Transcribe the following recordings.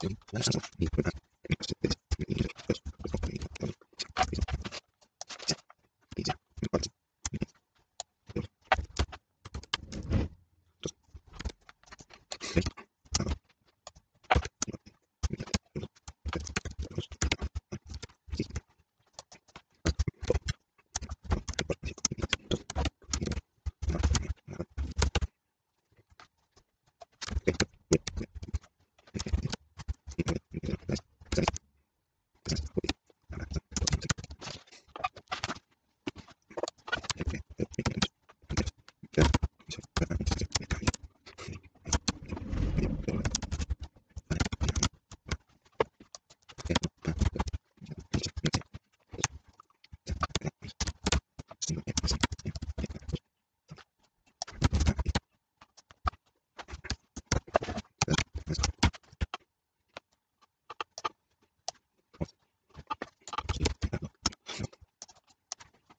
Thank you. with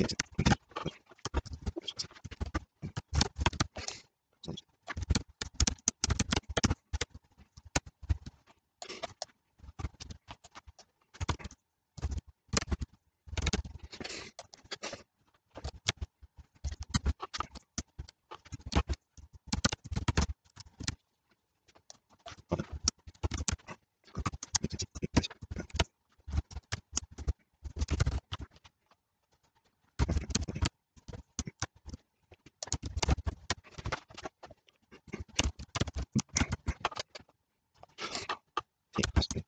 ঠিক আছে। Sí, sí.